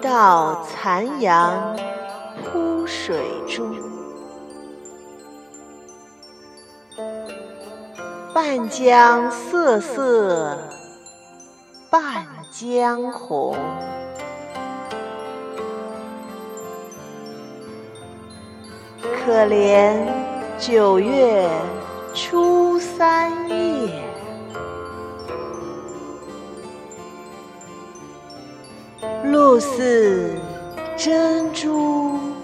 到残阳铺水中，半江瑟瑟半江红。可怜九月初三夜。露似真珠。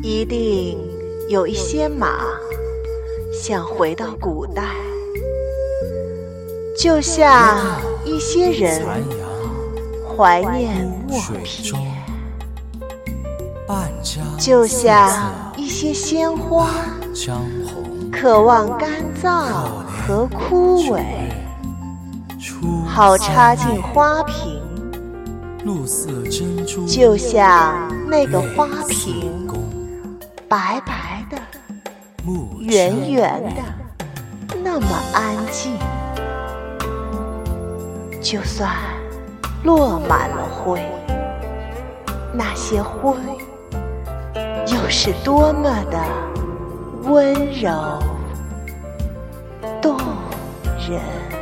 一定有一些马想回到古代，就像一些人怀念墨片，就像一些鲜花渴望干燥和枯萎，好插进花瓶，就像那个花瓶。白白的，圆圆的，那么安静。就算落满了灰，那些灰又是多么的温柔动人。